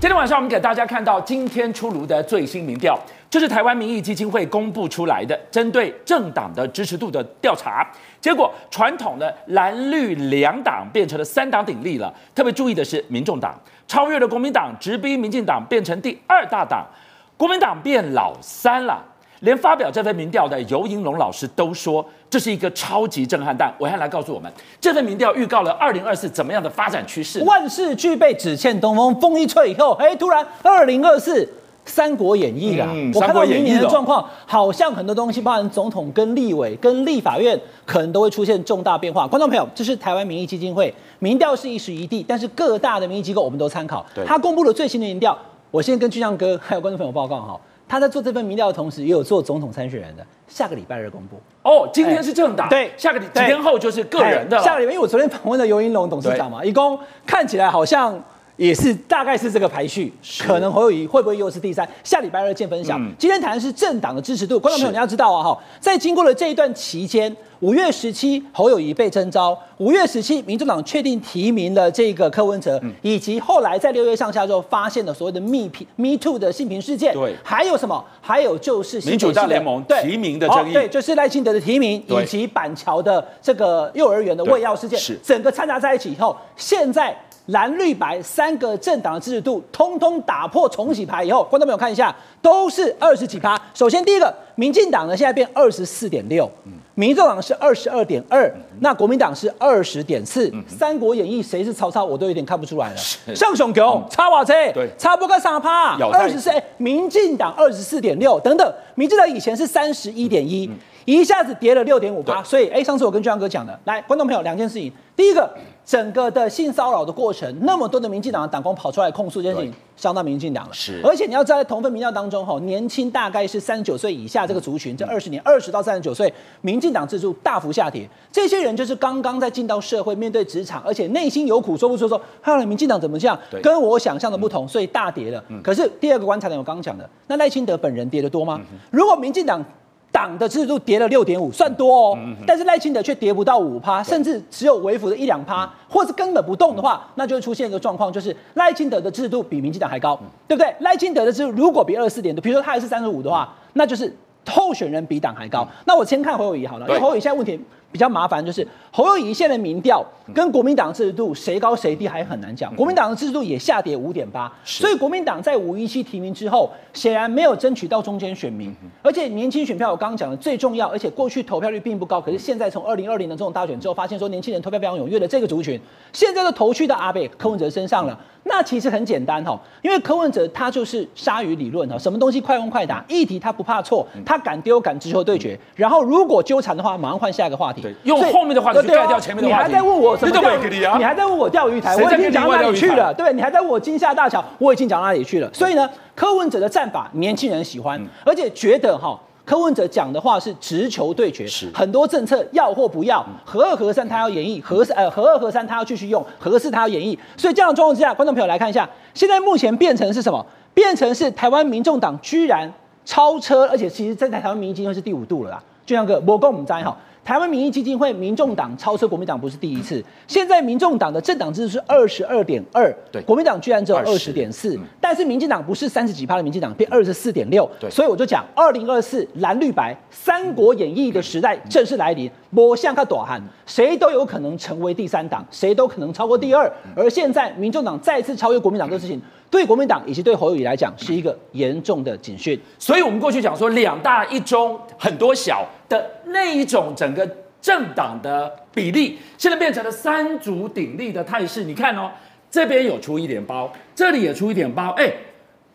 今天晚上我们给大家看到今天出炉的最新民调，这是台湾民意基金会公布出来的针对政党的支持度的调查。结果传统的蓝绿两党变成了三党鼎立了。特别注意的是，民众党超越了国民党，直逼民进党，变成第二大党。国民党变老三了。连发表这份民调的尤银龙老师都说，这是一个超级震撼弹。暐瀚来告诉我们，这份民调预告了二零二四怎么样的发展趋势？万事俱备，只欠东风。风一吹以后，哎，突然二零二四《三国演义》了。嗯、我看到明年的状况，好像很多东西，包含总统跟立委跟立法院，可能都会出现重大变化。观众朋友，这是台湾民意基金会民调是一时一地，但是各大的民意机构我们都参考。他公布了最新的民调，我先跟巨匠哥还有观众朋友报告哈。他在做这份民调的同时，也有做总统参选人的，下个礼拜二公布。哦，今天是政党，对，下个礼几天后就是个人的。下个礼拜，因为我昨天访问了尤银龙董事长嘛，一共看起来好像也是大概是这个排序，可能侯友谊会不会又是第三？下礼拜二见分晓。今天谈的是政党的支持度，观众朋友你要知道啊，哈，在经过了这一段期间。五月十七，侯友宜被征召。五月十七，民众党确定提名了这个柯文哲，嗯、以及后来在六月上下之后发现了所谓的密评 Me Too 的性平事件。对，还有什么？还有就是民主大联盟提名的争议。对，就是赖清德的提名，以及板桥的这个幼儿园的喂药事件。是，整个掺杂在一起以后，现在蓝绿白三个政党的支持度通通打破重洗牌以后，观众朋友看一下，都是二十几趴。首先第一个，民进党呢现在变二十四点六。嗯民众党是二十二点二，那国民党是二十点四。三国演义谁是曹操，我都有点看不出来了。上雄狗差瓦车，对，差不多三趴，二十四。民进党二十四点六，等等，民进党以前是三十一点一，一下子跌了六点五趴。所以，哎，上次我跟俊阳哥讲的，来，观众朋友，两件事情，第一个。整个的性骚扰的过程，那么多的民进党的党工跑出来控诉这件事情，伤到民进党了。是，而且你要在同份民调当中，哈，年轻大概是三十九岁以下这个族群，这二十年二十到三十九岁，民进党支持度大幅下跌。这些人就是刚刚在进到社会，面对职场，而且内心有苦说不出，说，后来民进党怎么这样？跟我想象的不同，所以大跌了。可是第二个观察点，我刚刚讲的，那赖清德本人跌得多吗？如果民进党党的支持度跌了六点五，算多哦，但是赖清德却跌不到五趴，甚至只有微幅的一两趴，或是根本不动的话，那就会出现一个状况，就是赖清德的支持度比民进党还高，对不对？赖清德的支持度如果比二十四点多，比如说他还是三十五的话，那就是候选人比党还高。那我先看侯友谊好了，因为侯友宜现在问题。比较麻烦就是侯友宜现在的民调跟国民党支持度谁高谁低还很难讲，国民党的支持度也下跌五点八，所以国民党在五一七提名之后，显然没有争取到中间选民，而且年轻选票我刚刚讲的最重要，而且过去投票率并不高，可是现在从二零二零的这种大选之后，发现说年轻人投票非常踊跃的这个族群，现在都投去到阿贝柯文哲身上了。那其实很简单哈，因为柯文哲他就是鲨鱼理论哈，什么东西快问快答，议题他不怕错，他敢丢敢直球对决，然后如果纠缠的话，马上换下一个话题。用后面的话题去盖掉前面的话题。你还在问我什么？你还在问我钓鱼台，我已经讲到哪里去了？对，你还在问我金厦大桥，我已经讲到哪里去了？所以呢，柯文哲的战法年轻人喜欢，而且觉得哈。柯文哲讲的话是直球对决，是很多政策要或不要，核二核三他要演绎，核四呃核二核三他要继续用，合四他要演绎，所以这样的状况之下，观众朋友来看一下，现在目前变成是什么？变成是台湾民众党居然超车，而且其实在台湾民意基金会是第五度了啦，就像个魔共唔知哈。台湾民意基金会民众党超车国民党不是第一次，现在民众党的政党支持是二十二点二，对，国民党居然只有二十。点四，但是民进党不是三十几趴的民进党变二十四点六，对，所以我就讲二零二四蓝绿白三国演义的时代正式来临，我像个短汉，谁都有可能成为第三党，谁都可能超过第二，而现在民众党再次超越国民党这个事情，对国民党以及对侯友宜来讲是一个严重的警讯，所以我们过去讲说两大一中很多小。的那一种整个政党的比例，现在变成了三足鼎立的态势。你看哦，这边有出一点包，这里也出一点包，哎。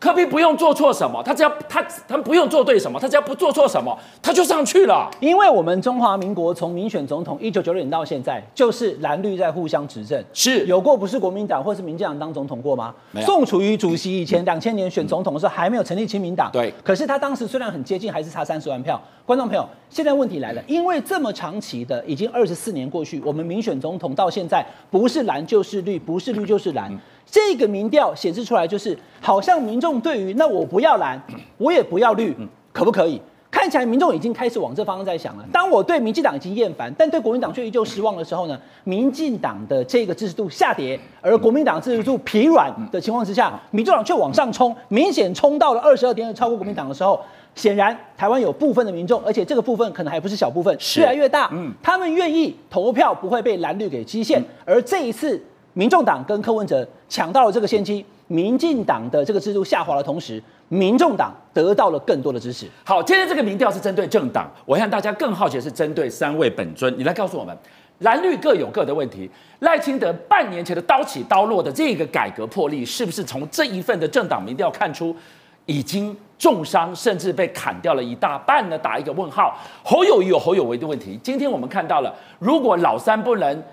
柯 P 不用做错什么，他只要他他不用做对什么，他只要不做错什么，他就上去了。因为我们中华民国从民选总统一九九六年到现在，就是蓝绿在互相执政，是有过不是国民党或是民进党当总统过吗？宋楚瑜主席以前两千年选总统的时候还没有成立亲民党，对。可是他当时虽然很接近，还是差三十万票。观众朋友，现在问题来了，因为这么长期的已经二十四年过去，我们民选总统到现在不是蓝就是绿，不是绿就是蓝。这个民调显示出来，就是好像民众对于那我不要蓝，我也不要绿，可不可以？看看起来民众已经开始往这方向在想了。当我对民进党已经厌烦，但对国民党却依旧失望的时候呢，民进党的这个支持度下跌，而国民党支持度疲软的情况之下，民进党却往上冲，明显冲到了二十二点二，超过国民党的时候，显然台湾有部分的民众，而且这个部分可能还不是小部分，越来越大，嗯，他们愿意投票不会被蓝绿给基限，而这一次民众党跟柯文哲抢到了这个先机。民进党的这个制度下滑的同时，民众党得到了更多的支持。好，今天这个民调是针对政党，我想大家更好奇的是针对三位本尊。你来告诉我们，蓝绿各有各的问题。赖清德半年前的刀起刀落的这个改革魄力，是不是从这一份的政党民调看出已经重伤，甚至被砍掉了一大半呢？打一个问号。侯友宜有侯友宜的问题。今天我们看到了，如果老三不能。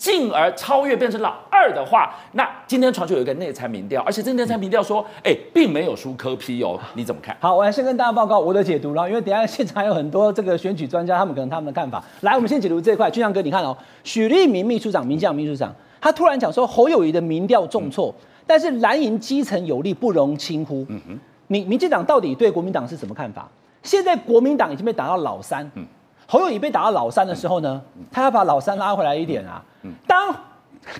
进而超越变成老二的话，那今天传出有一个内参民调，而且这内参民调说，哎，并没有输柯 P 哦，你怎么看？好，我来先跟大家报告我的解读了，因为等下现场有很多这个选举专家，他们可能他们的看法。来，我们先解读这一块。俊相哥，你看哦，许立明秘书长、民进党秘书长，他突然讲说侯友谊的民调重挫，嗯、但是蓝营基层有力不容轻忽。嗯哼，你民进党到底对国民党是什么看法？现在国民党已经被打到老三。嗯。侯友宜被打到老三的时候呢，他要把老三拉回来一点啊。当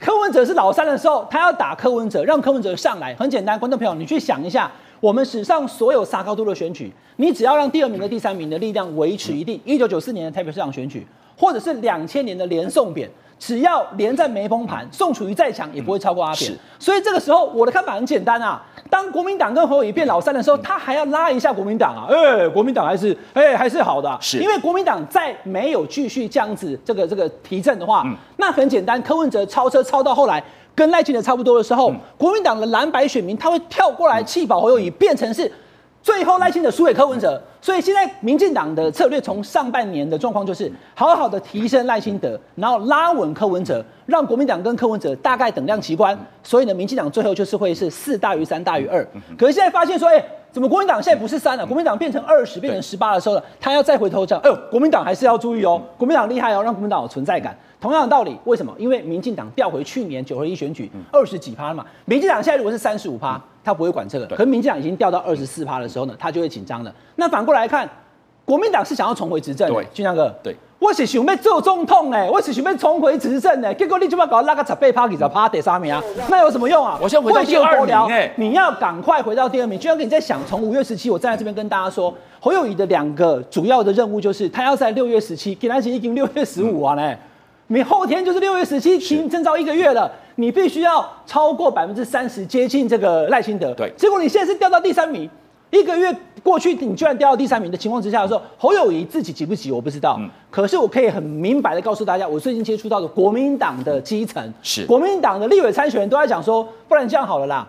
柯文哲是老三的时候，他要打柯文哲，让柯文哲上来。很简单，观众朋友，你去想一下，我们史上所有杀高度的选举，你只要让第二名和第三名的力量维持一定，一九九四年的台北市长选举，或者是两千年的连宋扁。只要连战没崩盘，宋楚瑜再强也不会超过阿扁。所以这个时候我的看法很简单啊，当国民党跟侯友宜变老三的时候，他还要拉一下国民党啊，哎，国民党还是哎还是好的，是。因为国民党再没有继续这样子这个这个提振的话，那很简单，柯文哲超车超到后来跟赖清德差不多的时候，国民党的蓝白选民他会跳过来弃保侯友宜，变成是。最后赖清德输给柯文哲，所以现在民进党的策略从上半年的状况就是好好的提升赖清德，然后拉稳柯文哲，让国民党跟柯文哲大概等量齐观。所以呢，民进党最后就是会是四大于三大于二。可是现在发现说，哎，怎么国民党现在不是三了？国民党变成二十，变成十八的时候呢，他要再回头讲，哎呦，国民党还是要注意哦，国民党厉害哦，让国民党有存在感。同样的道理，为什么？因为民进党调回去年九合一选举二十几趴了嘛，民进党现在如果是三十五趴，他不会管这个。可是民进党已经调到二十四趴的时候呢，他就会紧张了。那反过来看，国民党是想要重回执政。对，俊相哥，对，我是想要做总统哎，我是想要重回执政哎，结果你就把搞拉个十八趴，你就趴第三名啊，那有什么用啊？我先回到第二名哎，你要赶快回到第二名。俊相哥，你在想，从五月十七，我站在这边跟大家说，侯友宜的两个主要的任务就是，他要在六月十七，给他已经六月十五啊嘞。你后天就是六月十七，停征召一个月了，你必须要超过百分之三十，接近这个赖清德。对，结果你现在是掉到第三名，一个月过去，你居然掉到第三名的情况之下的时候，侯友宜自己急不急我不知道，嗯、可是我可以很明白的告诉大家，我最近接触到的国民党的基层，是国民党的立委参选人都在讲说，不然这样好了啦，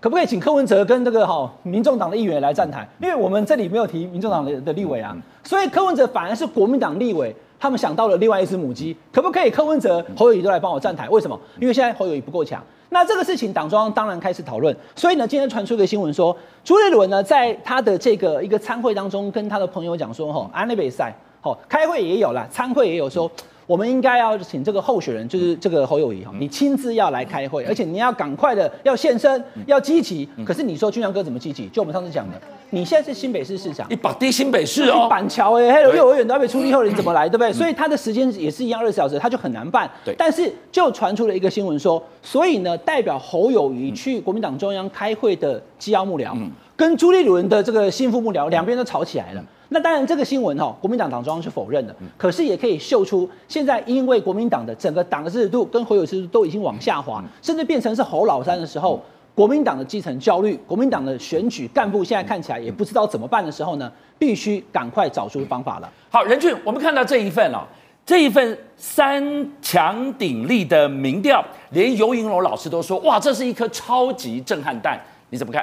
可不可以请柯文哲跟这个哈民众党的议员来站台？因为我们这里没有提民众党的的立委啊，所以柯文哲反而是国民党立委。他们想到了另外一只母鸡，可不可以柯文哲、侯友谊都来帮我站台？为什么？因为现在侯友谊不够强。那这个事情党中央当然开始讨论。所以呢，今天传出一个新闻说，朱立伦呢在他的这个一个参会当中，跟他的朋友讲说，吼，安内比赛，吼，开会也有啦，参会也有说。我们应该要请这个候选人，就是这个侯友谊哈，你亲自要来开会，而且你要赶快的要现身，要积极。可是你说俊相哥怎么积极？就我们上次讲的，你现在是新北市市长，你绑定新北市哦，板桥哎，还有幼儿园都要被处理后，你怎么来，对不对？所以他的时间也是一样，二十小时，他就很难办。对，但是就传出了一个新闻说，所以呢，代表侯友谊去国民党中央开会的机要幕僚，跟朱立伦的这个心腹幕僚，两边都吵起来了。那当然，这个新闻哈，国民党党中央是否认的，可是也可以秀出，现在因为国民党的整个党的支持度跟侯友支持度都已经往下滑，甚至变成是侯老三的时候，国民党的基层焦虑，国民党的选举干部现在看起来也不知道怎么办的时候呢，必须赶快找出方法了。好，任俊，我们看到这一份哦，这一份三强鼎立的民调，连尤盈龙老师都说，哇，这是一颗超级震撼弹，你怎么看？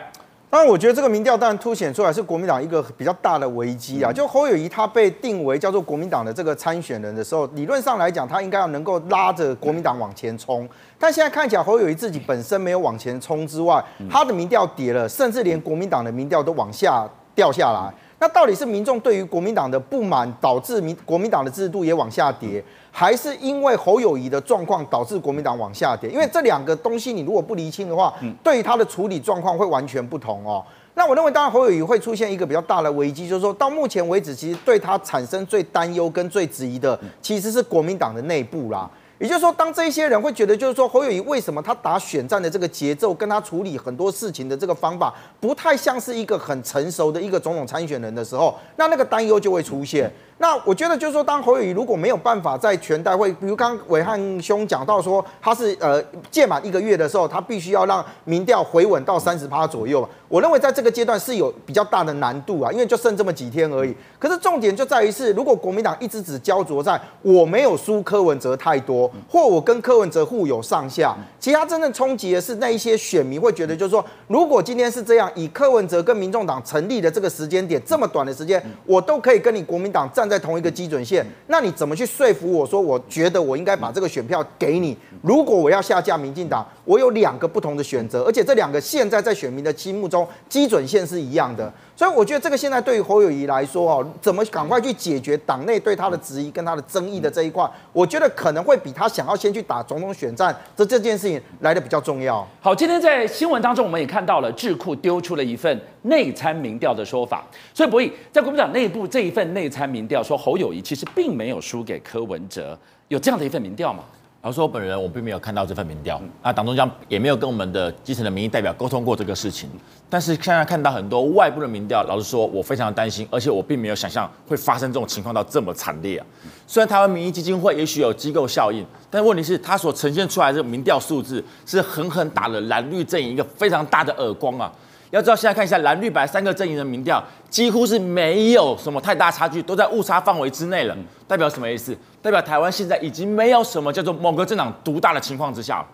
当然，我觉得这个民调当然凸显出来是国民党一个比较大的危机啊。就侯友谊他被定为叫做国民党的这个参选人的时候，理论上来讲，他应该要能够拉着国民党往前冲。但现在看起来，侯友谊自己本身没有往前冲之外，他的民调跌了，甚至连国民党的民调都往下掉下来。那到底是民众对于国民党的不满导致民国民党的制度也往下跌，还是因为侯友谊的状况导致国民党往下跌？因为这两个东西你如果不厘清的话，对于他的处理状况会完全不同哦。那我认为，当然侯友谊会出现一个比较大的危机，就是说到目前为止，其实对他产生最担忧跟最质疑的，其实是国民党的内部啦。也就是说，当这一些人会觉得，就是说侯友宜为什么他打选战的这个节奏，跟他处理很多事情的这个方法，不太像是一个很成熟的一个总统参选人的时候，那那个担忧就会出现。那我觉得就是说，当侯友宜如果没有办法在全代会，比如刚刚暐瀚兄讲到说，他是呃届满一个月的时候，他必须要让民调回稳到三十趴左右。我认为在这个阶段是有比较大的难度啊，因为就剩这么几天而已。可是重点就在于是，如果国民党一直只焦灼在我没有输柯文哲太多，或我跟柯文哲互有上下，其他真正冲击的是那一些选民会觉得，就是说，如果今天是这样，以柯文哲跟民众党成立的这个时间点这么短的时间，我都可以跟你国民党站在同一个基准线，那你怎么去说服我说，我觉得我应该把这个选票给你？如果我要下架民进党，我有两个不同的选择，而且这两个现在在选民的心目中基准线是一样的。所以我觉得这个现在对于侯友宜来说哦，怎么赶快去解决党内对他的质疑跟他的争议的这一块，我觉得可能会比他想要先去打总统选战这这件事情来得比较重要。好，今天在新闻当中我们也看到了智库丢出了一份内参民调的说法，所以博弈在国民党内部这一份内参民调说侯友宜其实并没有输给柯文哲，有这样的一份民调吗？老实说，本人我并没有看到这份民调，那党中央也没有跟我们的基层的民意代表沟通过这个事情。但是现在看到很多外部的民调，老实说，我非常的担心，而且我并没有想象会发生这种情况到这么惨烈啊。虽然台湾民意基金会也许有机构效应，但问题是它所呈现出来的民调数字是狠狠打了蓝绿阵营一个非常大的耳光啊。要知道，现在看一下蓝绿白三个阵营的民调，几乎是没有什么太大差距，都在误差范围之内了。代表什么意思？代表台湾现在已经没有什么叫做某个政党独大的情况之下。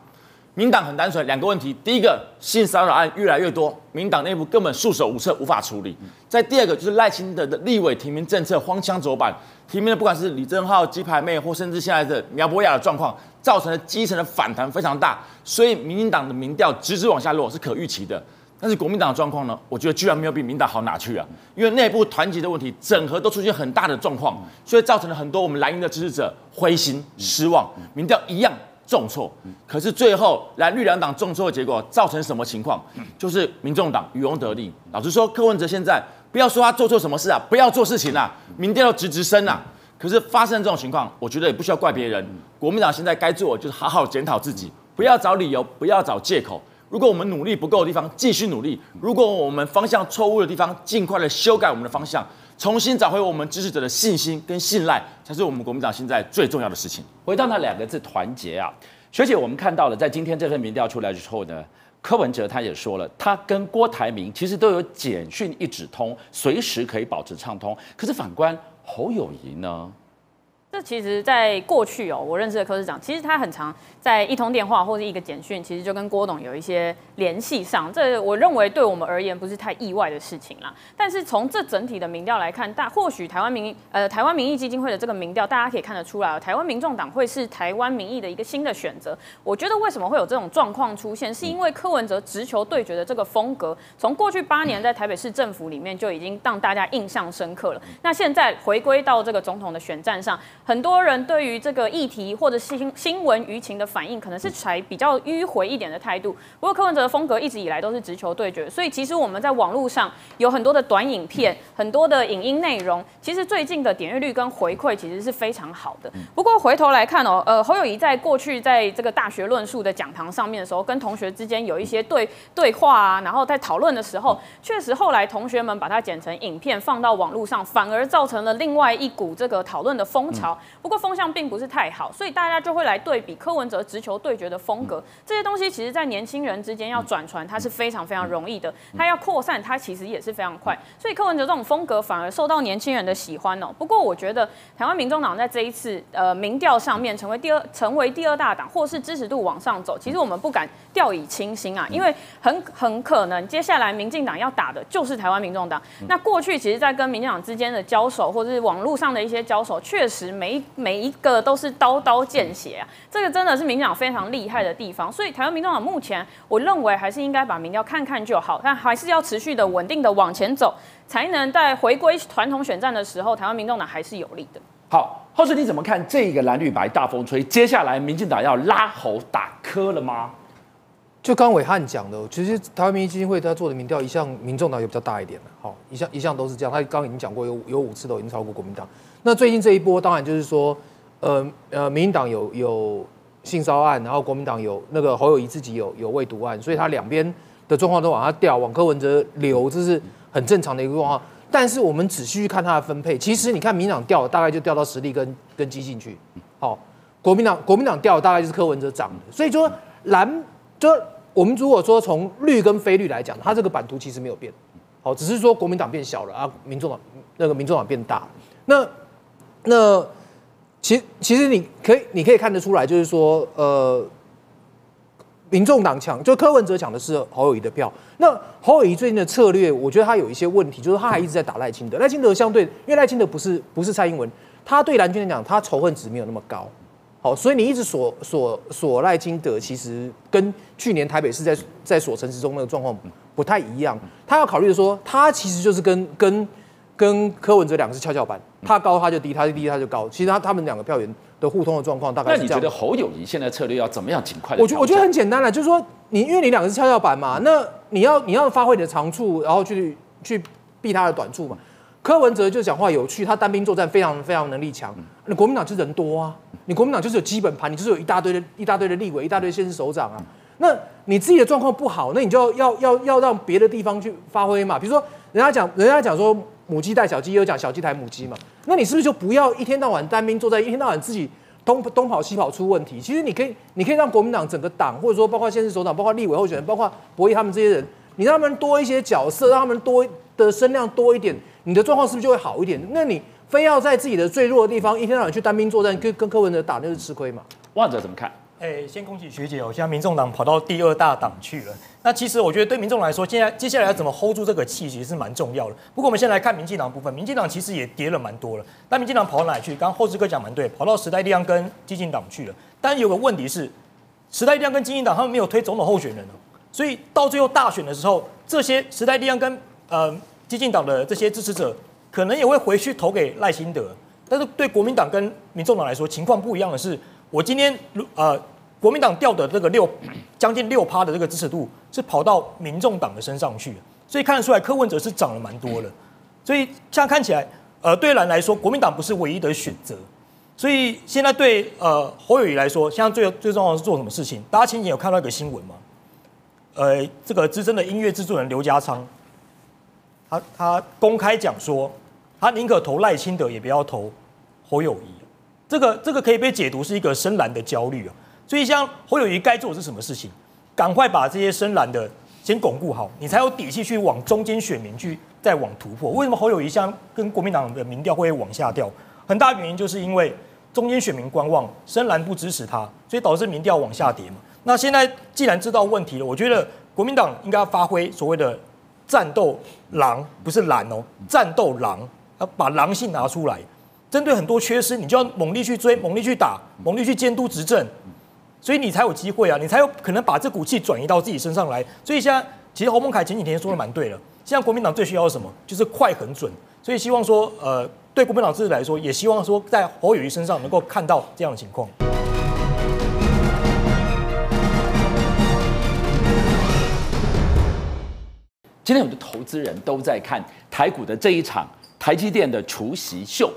民党很单纯，两个问题：第一个，性骚扰案越来越多，民党内部根本束手无策，无法处理；在第二个，就是赖清德的立委提名政策荒腔走板，提名的不管是李正浩、鸡排妹，或甚至现在的苗博雅的状况，造成了基层的反弹非常大，所以民进党的民调直直往下落是可预期的。但是国民党的状况呢？我觉得居然没有比民党好哪去啊！因为内部团结的问题，整合都出现很大的状况，所以造成了很多我们蓝营的支持者灰心失望，民调一样重挫。可是最后蓝绿两党重挫的结果造成什么情况？就是民众党渔翁得利。老实说，柯文哲现在不要说他做错什么事啊，不要做事情啊，民调直直升啊。可是发生这种情况，我觉得也不需要怪别人。国民党现在该做就是好好检讨自己，不要找理由，不要找借口。如果我们努力不够的地方，继续努力；如果我们方向错误的地方，尽快的修改我们的方向，重新找回我们支持者的信心跟信赖，才是我们国民党现在最重要的事情。回到那两个字“团结”啊，学姐，我们看到了，在今天这份民调出来之后呢，柯文哲他也说了，他跟郭台铭其实都有简讯一指通，随时可以保持畅通。可是反观侯友宜呢？这其实，在过去哦，我认识的柯市长，其实他很常在一通电话或者一个简讯，其实就跟郭董有一些联系上。这我认为对我们而言不是太意外的事情啦。但是从这整体的民调来看，大或许台湾民呃台湾民意基金会的这个民调，大家可以看得出来，台湾民众党会是台湾民意的一个新的选择。我觉得为什么会有这种状况出现，是因为柯文哲直球对决的这个风格，从过去八年在台北市政府里面就已经让大家印象深刻了。那现在回归到这个总统的选战上。很多人对于这个议题或者新新闻舆情的反应，可能是采比较迂回一点的态度。不过柯文哲的风格一直以来都是直球对决，所以其实我们在网络上有很多的短影片，很多的影音内容，其实最近的点阅率跟回馈其实是非常好的。不过回头来看哦，呃，侯友谊在过去在这个大学论述的讲堂上面的时候，跟同学之间有一些对对话啊，然后在讨论的时候，确实后来同学们把它剪成影片放到网络上，反而造成了另外一股这个讨论的风潮。不过风向并不是太好，所以大家就会来对比柯文哲直球对决的风格。这些东西其实，在年轻人之间要转传，它是非常非常容易的。它要扩散，它其实也是非常快。所以柯文哲这种风格反而受到年轻人的喜欢哦。不过我觉得台湾民众党在这一次呃民调上面成为第二，成为第二大党，或是支持度往上走，其实我们不敢掉以轻心啊，因为很很可能接下来民进党要打的就是台湾民众党。那过去其实，在跟民进党之间的交手，或者是网络上的一些交手，确实。每一每一个都是刀刀见血啊，这个真的是民进党非常厉害的地方。所以台湾民众党目前，我认为还是应该把民调看看就好，但还是要持续的稳定的往前走，才能在回归传统选战的时候，台湾民众党还是有利的。好，浩辰你怎么看这个蓝绿白大风吹？接下来民进党要拉喉打磕了吗？就刚伟汉讲的，其实台湾民意基金会他做的民调，一向民众党也比较大一点的，好，一向一向都是这样。他刚刚已经讲过，有有五次都已经超过国民党。那最近这一波，当然就是说，呃呃，民进党有有性骚案，然后国民党有那个侯友宜自己有有喂毒案，所以他两边的状况都往下掉，往柯文哲流，这是很正常的一个状况。但是我们仔细去看他的分配，其实你看民进党掉，大概就掉到实力跟跟基进去，好，国民党国民党掉，大概就是柯文哲涨的。所以说蓝就我们如果说从绿跟非绿来讲，它这个版图其实没有变，好，只是说国民党变小了啊，民众党那个民众党变大。那那其其实你可以你可以看得出来，就是说呃。民众党抢，就柯文哲抢的是侯友谊的票。那侯友谊最近的策略，我觉得他有一些问题，就是他还一直在打赖清德。赖清德相对，因为赖清德不是不是蔡英文，他对蓝军来讲，他仇恨值没有那么高。好，所以你一直所所所赖金德，其实跟去年台北市在在锁陈时中那个状况不太一样。他要考虑的说，他其实就是跟跟跟柯文哲两个是跷跷板，他高他就低，他就低他就高。其实他他们两个票源。的互通的状况大概是这样。那你觉得侯友谊现在策略要怎么样尽快？我觉我觉得很简单了，就是说你因为你两个是跷跷板嘛，那你要你要发挥你的长处，然后去去避他的短处嘛。柯文哲就讲话有趣，他单兵作战非常非常能力强。那国民党就人多啊，你国民党就是有基本盘，你就是有一大堆的一大堆的立委，一大堆县市首长啊。那你自己的状况不好，那你就要要要要让别的地方去发挥嘛。比如说人家讲人家讲说母鸡带小鸡，又讲小鸡抬母鸡嘛。那你是不是就不要一天到晚单兵作战，一天到晚自己？东东跑西跑出问题，其实你可以，你可以让国民党整个党，或者说包括县市首长，包括立委候选人，包括博弈他们这些人，你让他们多一些角色，让他们多的声量多一点，你的状况是不是就会好一点？那你非要在自己的最弱的地方一天到晚去单兵作战，跟跟柯文哲打，那是吃亏嘛？万哲怎么看？哎，先恭喜学姐哦！现在民众党跑到第二大党去了。那其实我觉得对民众来说，现在接下来要怎么 hold 住这个气，其实是蛮重要的。不过我们先来看民进党部分，民进党其实也跌了蛮多了。但民进党跑到哪里去？刚刚厚志哥讲蛮对，跑到时代力量跟激进党去了。但有个问题是，时代力量跟激进党他们没有推总统候选人哦，所以到最后大选的时候，这些时代力量跟呃激进党的这些支持者，可能也会回去投给赖清德。但是对国民党跟民众党来说，情况不一样的是，我今天呃。国民党掉的这个六将近六趴的这个支持度是跑到民众党的身上去，所以看得出来柯文哲是涨了蛮多的。所以这样看起来，呃，对蓝来说，国民党不是唯一的选择。所以现在对呃侯友宜来说，现在最最重要的是做什么事情？大家前几天有看到一个新闻吗？呃，这个资深的音乐制作人刘家昌，他他公开讲说，他宁可投赖清德，也不要投侯友宜。这个这个可以被解读是一个深蓝的焦虑啊。所以，像侯友宜该做的是什么事情？赶快把这些深蓝的先巩固好，你才有底气去往中间选民去再往突破。为什么侯友宜像跟国民党的民调会往下掉？很大原因就是因为中间选民观望，深蓝不支持他，所以导致民调往下跌嘛。那现在既然知道问题了，我觉得国民党应该发挥所谓的战斗狼，不是懒哦，战斗狼，要把狼性拿出来，针对很多缺失，你就要猛力去追，猛力去打，猛力去监督执政。所以你才有机会啊，你才有可能把这股气转移到自己身上来。所以现在，其实侯孟凯前几天说的蛮对的。现在国民党最需要的什么？就是快、狠、准。所以希望说，呃，对国民党自己来说，也希望说，在侯友宜身上能够看到这样的情况。今天我们的投资人都在看台股的这一场台积电的除夕秀，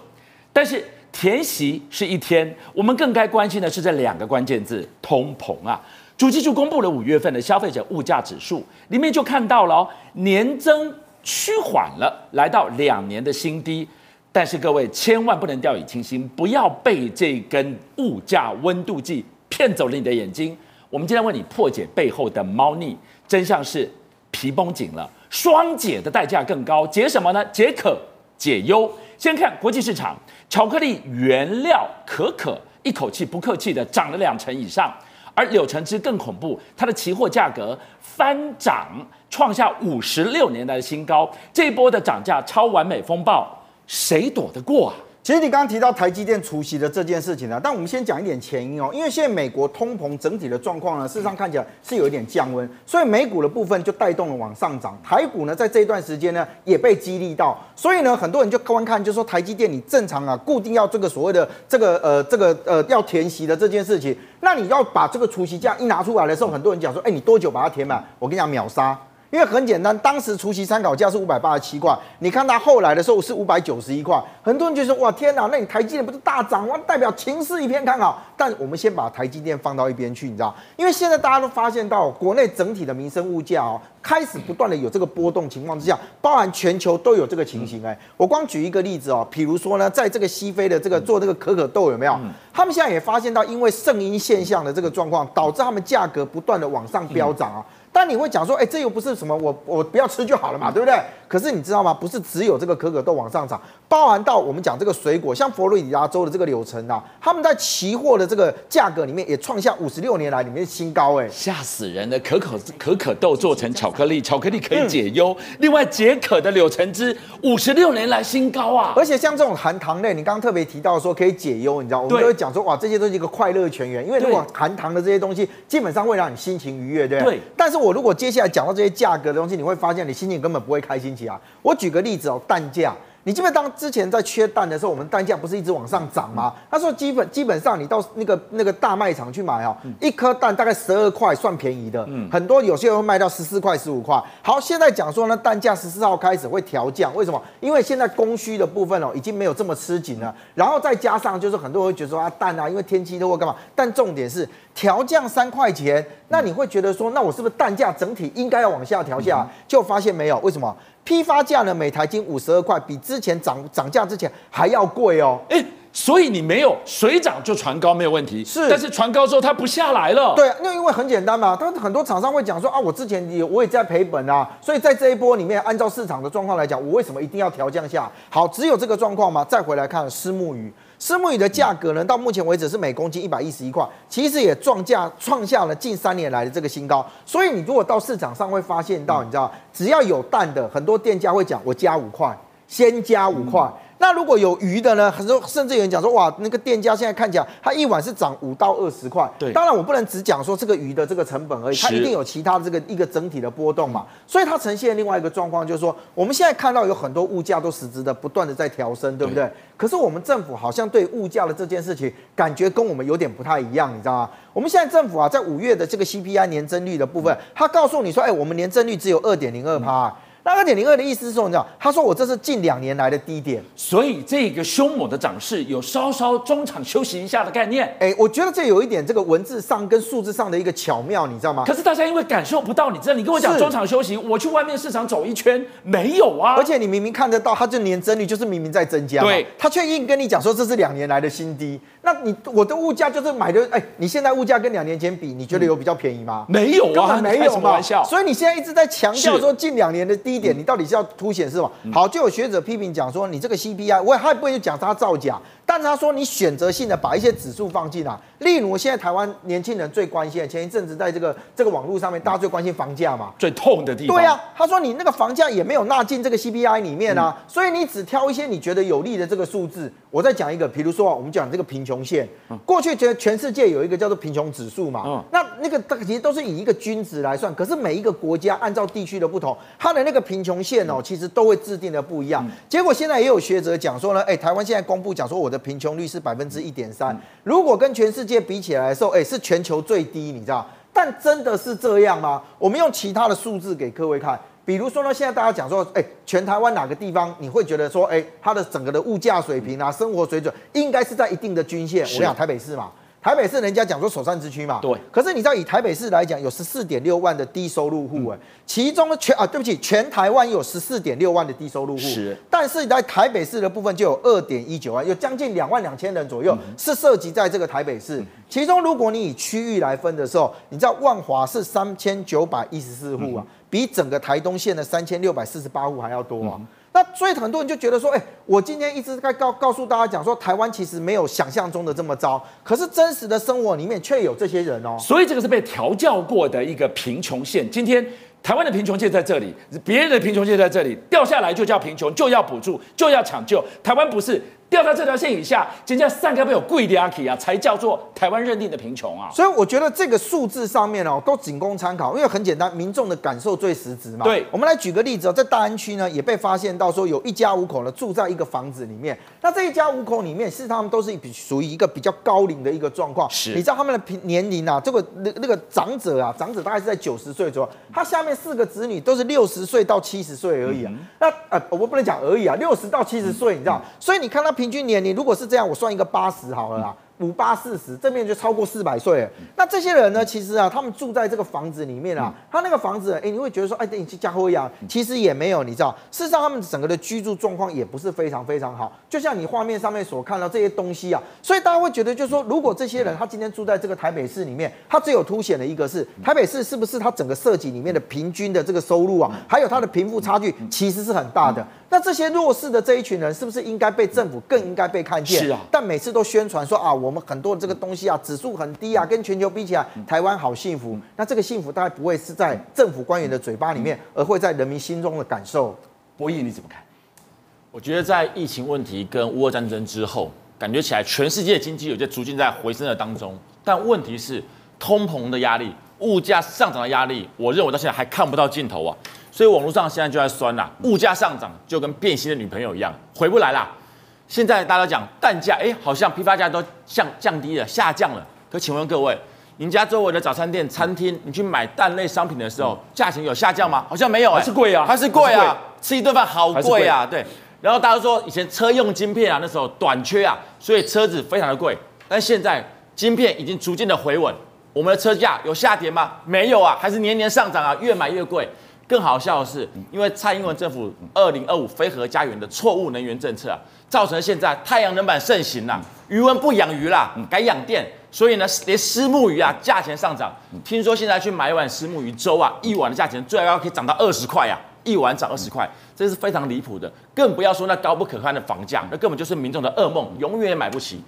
但是。填席是一天，我们更该关心的是这两个关键字：通膨啊！主计处公布了五月份的消费者物价指数，里面就看到了、哦、年增趋缓了，来到两年的新低。但是各位千万不能掉以轻心，不要被这根物价温度计骗走了你的眼睛。我们今天为你破解背后的猫腻，真相是皮绷紧了，双解的代价更高。解什么呢？解渴，解忧。先看国际市场，巧克力原料可可一口气不客气的涨了两成以上，而柳橙汁更恐怖，它的期货价格翻涨，创下五十六年来的新高。这一波的涨价超完美风暴，谁躲得过啊？其实你刚刚提到台积电除息的这件事情呢，但我们先讲一点前因哦，因为现在美国通膨整体的状况呢，事实上看起来是有一点降温，所以美股的部分就带动了往上涨，台股呢在这一段时间呢也被激励到，所以呢很多人就观看，就说台积电你正常啊固定要这个所谓的这个呃这个呃要填息的这件事情，那你要把这个除息价一拿出来的时候，很多人讲说，哎，你多久把它填满？我跟你讲秒杀。因为很简单，当时除夕参考价是五百八十七块，你看它后来的时候是五百九十一块，很多人就说哇天哪，那你台积电不是大涨哇，代表情势一片看好。但我们先把台积电放到一边去，你知道？因为现在大家都发现到国内整体的民生物价哦，开始不断的有这个波动情况之下，包含全球都有这个情形哎。我光举一个例子哦，比如说呢，在这个西非的这个做这个可可豆有没有？他们现在也发现到，因为圣婴现象的这个状况，导致他们价格不断的往上飙涨啊。但你会讲说，哎，这又不是什么，我我不要吃就好了嘛，对不对？可是你知道吗？不是只有这个可可豆往上涨，包含到我们讲这个水果，像佛罗里达州的这个柳橙啊，他们在期货的这个价格里面也创下五十六年来里面的新高，哎，吓死人了！可可可可豆做成巧克力，巧克力可以解忧。嗯、另外解渴的柳橙汁，五十六年来新高啊！而且像这种含糖类，你刚刚特别提到说可以解忧，你知道，我们都会讲说哇，这些都是一个快乐泉源，因为如果含糖的这些东西，基本上会让你心情愉悦，对不对？对。但是我如果接下来讲。到这些价格的东西，你会发现你心情根本不会开心起来。我举个例子哦，蛋价。你记得当之前在缺蛋的时候，我们蛋价不是一直往上涨吗？他说基本基本上你到那个那个大卖场去买哦，一颗蛋大概十二块算便宜的，很多有些人会卖到十四块、十五块。好，现在讲说呢，蛋价十四号开始会调降，为什么？因为现在供需的部分哦已经没有这么吃紧了，然后再加上就是很多人会觉得说啊蛋啊，因为天气都会干嘛？但重点是调降三块钱，那你会觉得说，那我是不是蛋价整体应该要往下调下？就发现没有，为什么？批发价呢，每台斤五十二块，比之前涨涨价之前还要贵哦。哎，所以你没有水涨就船高没有问题，是。但是船高之后它不下来了。对，那因为很简单嘛，他很多厂商会讲说啊，我之前也我也在赔本啊，所以在这一波里面，按照市场的状况来讲，我为什么一定要调降下？好，只有这个状况吗？再回来看私募鱼。虱目鱼的价格呢，到目前为止是每公斤一百一十一块，其实也撞价创下了近三年来的这个新高。所以你如果到市场上会发现到，你知道，只要有蛋的，很多店家会讲我加五块，先加五块。那如果有鱼的呢？很多甚至有人讲说，哇，那个店家现在看起来，他一碗是涨五到二十块。对，当然我不能只讲说这个鱼的这个成本而已，它一定有其他这个一个整体的波动嘛。所以它呈现另外一个状况，就是说我们现在看到有很多物价都实质的不断的在调升，对不对？可是我们政府好像对物价的这件事情，感觉跟我们有点不太一样，你知道吗？我们现在政府啊，在五月的这个 CPI 年增率的部分，他告诉你说，哎，我们年增率只有二点零二趴。那二点零二的意思是说，你知道，他说我这是近两年来的低点，所以这个凶猛的涨势有稍稍中场休息一下的概念。哎，我觉得这有一点这个文字上跟数字上的一个巧妙，你知道吗？可是大家因为感受不到，你知道，你跟我讲中场休息，我去外面市场走一圈没有啊。而且你明明看得到，它这年增率就是明明在增加，对，他却硬跟你讲说这是两年来的新低。那你我的物价就是买的，哎，你现在物价跟两年前比，你觉得有比较便宜吗？没有啊，没有嘛。笑。所以你现在一直在强调说近两年的低点，你到底是要？凸显是吧？好，就有学者批评讲说，你这个 CPI，我还不会讲它造假，但是他说你选择性的把一些指数放进来，例如现在台湾年轻人最关心的，前一阵子在这个这个网络上面，大家最关心房价嘛，最痛的地方。对啊，他说你那个房价也没有纳进这个 CPI 里面啊，所以你只挑一些你觉得有利的这个数字。我再讲一个，比如说我们讲这个贫穷线，过去觉得全世界有一个叫做贫穷指数嘛，那那个其实都是以一个均值来算，可是每一个国家按照地区的不同，它的那个贫穷线哦。其实都会制定的不一样，结果现在也有学者讲说呢，哎，台湾现在公布讲说我的贫穷率是百分之一点三，如果跟全世界比起来的时候，哎，是全球最低，你知道？但真的是这样吗？我们用其他的数字给各位看，比如说呢，现在大家讲说，哎，全台湾哪个地方你会觉得说，哎，它的整个的物价水平啊，生活水准应该是在一定的均线？我讲台北市嘛。台北市人家讲说首善之区嘛，对。可是你知道以台北市来讲，有十四点六万的低收入户哎，其中呢全啊，对不起，全台湾有十四点六万的低收入户，是。但是在台北市的部分就有二点一九万，有将近两万两千人左右是涉及在这个台北市。其中如果你以区域来分的时候，你知道万华是三千九百一十四户啊，比整个台东县的三千六百四十八户还要多啊。那所以很多人就觉得说，哎，我今天一直在告告诉大家讲说，台湾其实没有想象中的这么糟，可是真实的生活里面却有这些人哦。所以这个是被调教过的一个贫穷线。今天台湾的贫穷线在这里，别人的贫穷线在这里，掉下来就叫贫穷，就要补助，就要抢救。台湾不是。掉在这条线以下，人家三个没有贵的阿 K 啊，才叫做台湾认定的贫穷啊。所以我觉得这个数字上面哦，都仅供参考，因为很简单，民众的感受最实质嘛。对，我们来举个例子哦，在大安区呢，也被发现到说有一家五口呢住在一个房子里面，那这一家五口里面，是他们都是属于一个比较高龄的一个状况。是，你知道他们的平年龄啊，这个那那个长者啊，长者大概是在九十岁左右，他下面四个子女都是六十岁到七十岁而已啊。嗯、那呃，我不能讲而已啊，六十到七十岁，你知道，嗯、所以你看他平均年龄，如果是这样，我算一个八十好了啦。五八四十，这边就超过四百岁。那这些人呢？其实啊，他们住在这个房子里面啊，他那个房子，哎，你会觉得说，哎，你去家会呀？其实也没有，你知道，事实上他们整个的居住状况也不是非常非常好。就像你画面上面所看到这些东西啊，所以大家会觉得，就是说，如果这些人他今天住在这个台北市里面，他只有凸显的一个是台北市是不是他整个设计里面的平均的这个收入啊，还有他的贫富差距其实是很大的。那这些弱势的这一群人，是不是应该被政府更应该被看见？是啊。但每次都宣传说啊，我们很多这个东西啊，指数很低啊，跟全球比起来，台湾好幸福。那这个幸福大概不会是在政府官员的嘴巴里面，而会在人民心中的感受。博弈你怎么看？我觉得在疫情问题跟乌俄战争之后，感觉起来全世界经济有些逐渐在回升的当中。但问题是，通膨的压力、物价上涨的压力，我认为到现在还看不到尽头啊。所以网络上现在就在酸啦，物价上涨就跟变心的女朋友一样，回不来啦。现在大家都讲蛋价，哎，好像批发价都降降低了，下降了。可请问各位，您家周围的早餐店、餐厅，你去买蛋类商品的时候，价钱有下降吗？好像没有，还是贵啊，还是贵啊，吃一顿饭好贵啊，对。然后大家都说以前车用晶片啊，那时候短缺啊，所以车子非常的贵。但现在晶片已经逐渐的回稳，我们的车价有下跌吗？没有啊，还是年年上涨啊，越买越贵。更好笑的是，因为蔡英文政府二零二五非核家园的错误能源政策啊，造成现在太阳能板盛行啦，鱼塭不养鱼啦，改养电，所以呢，连虱目鱼啊价钱上涨。听说现在去买一碗虱目鱼粥啊，一碗的价钱最高可以涨到二十块啊，一碗涨二十块，这是非常离谱的。更不要说那高不可攀的房价，那根本就是民众的噩梦，永远也买不起。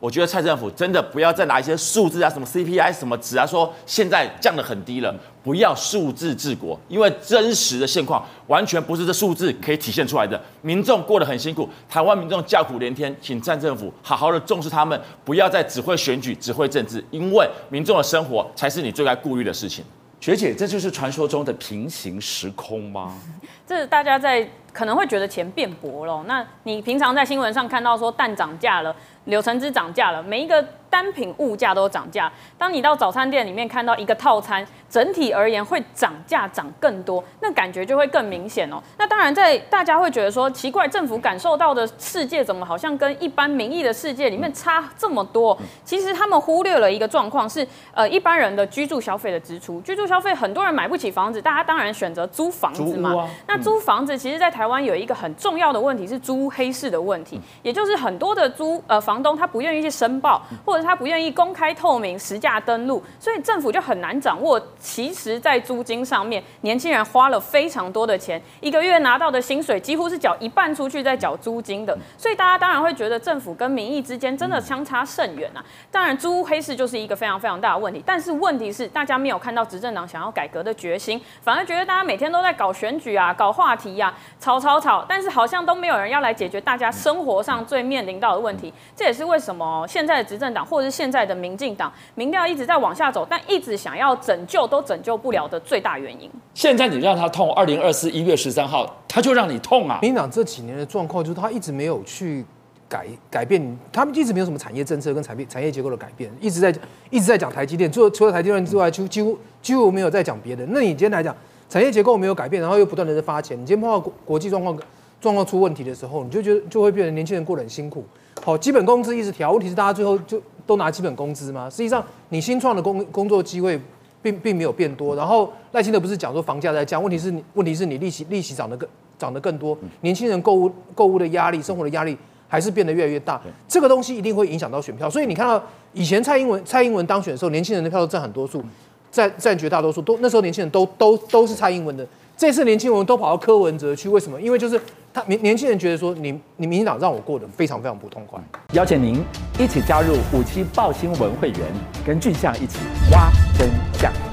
我觉得蔡政府真的不要再拿一些数字啊，什么 CPI 什么值啊，说现在降得很低了，不要数字治国，因为真实的现况完全不是这数字可以体现出来的。民众过得很辛苦，台湾民众叫苦连天，请蔡政府好好的重视他们，不要再只会选举、只会政治，因为民众的生活才是你最该顾虑的事情。学姐，这就是传说中的平行时空吗？这大家在可能会觉得钱变薄了，那你平常在新闻上看到说蛋涨价了。柳橙汁涨价了，每一个单品物价都涨价。当你到早餐店里面看到一个套餐，整体而言会涨价涨更多，那感觉就会更明显哦。那当然，在大家会觉得说奇怪，政府感受到的世界怎么好像跟一般民意的世界里面差这么多？其实他们忽略了一个状况是，呃，一般人的居住消费的支出，居住消费很多人买不起房子，大家当然选择租房子嘛。啊、那租房子其实，在台湾有一个很重要的问题是租黑市的问题，也就是很多的租呃。房东他不愿意去申报，或者他不愿意公开透明实价登录，所以政府就很难掌握。其实，在租金上面，年轻人花了非常多的钱，一个月拿到的薪水几乎是缴一半出去在缴租金的，所以大家当然会觉得政府跟民意之间真的相差甚远啊。当然，租屋黑市就是一个非常非常大的问题，但是问题是大家没有看到执政党想要改革的决心，反而觉得大家每天都在搞选举啊、搞话题呀、啊、吵吵吵，但是好像都没有人要来解决大家生活上最面临到的问题。这也是为什么现在的执政党或者是现在的民进党民调一直在往下走，但一直想要拯救都拯救不了的最大原因。现在你让他痛，二零二四一月十三号他就让你痛啊！民进党这几年的状况就是他一直没有去改改变，他们一直没有什么产业政策跟产业产业结构的改变，一直在一直在讲台积电，除了除了台积电之外，就几乎几乎没有在讲别的。那你今天来讲产业结构没有改变，然后又不断的在发钱，你今天碰到国国际状况状况出问题的时候，你就觉得就会变成年轻人过得很辛苦。好，基本工资一直调，问题是大家最后就都拿基本工资吗？实际上，你新创的工工作机会并并没有变多。然后赖清德不是讲说房价在降，问题是你问题是你利息利息涨得更涨得更多，年轻人购物购物的压力、生活的压力还是变得越来越大。这个东西一定会影响到选票。所以你看到以前蔡英文蔡英文当选的时候，年轻人的票都占很多数，占占绝大多数，都那时候年轻人都都都是蔡英文的。这次年轻人都跑到柯文哲去，为什么？因为就是他年年轻人觉得说你，你你民进党让我过得非常非常不痛快。邀请您一起加入五七报新闻会员，跟俊相一起挖真相。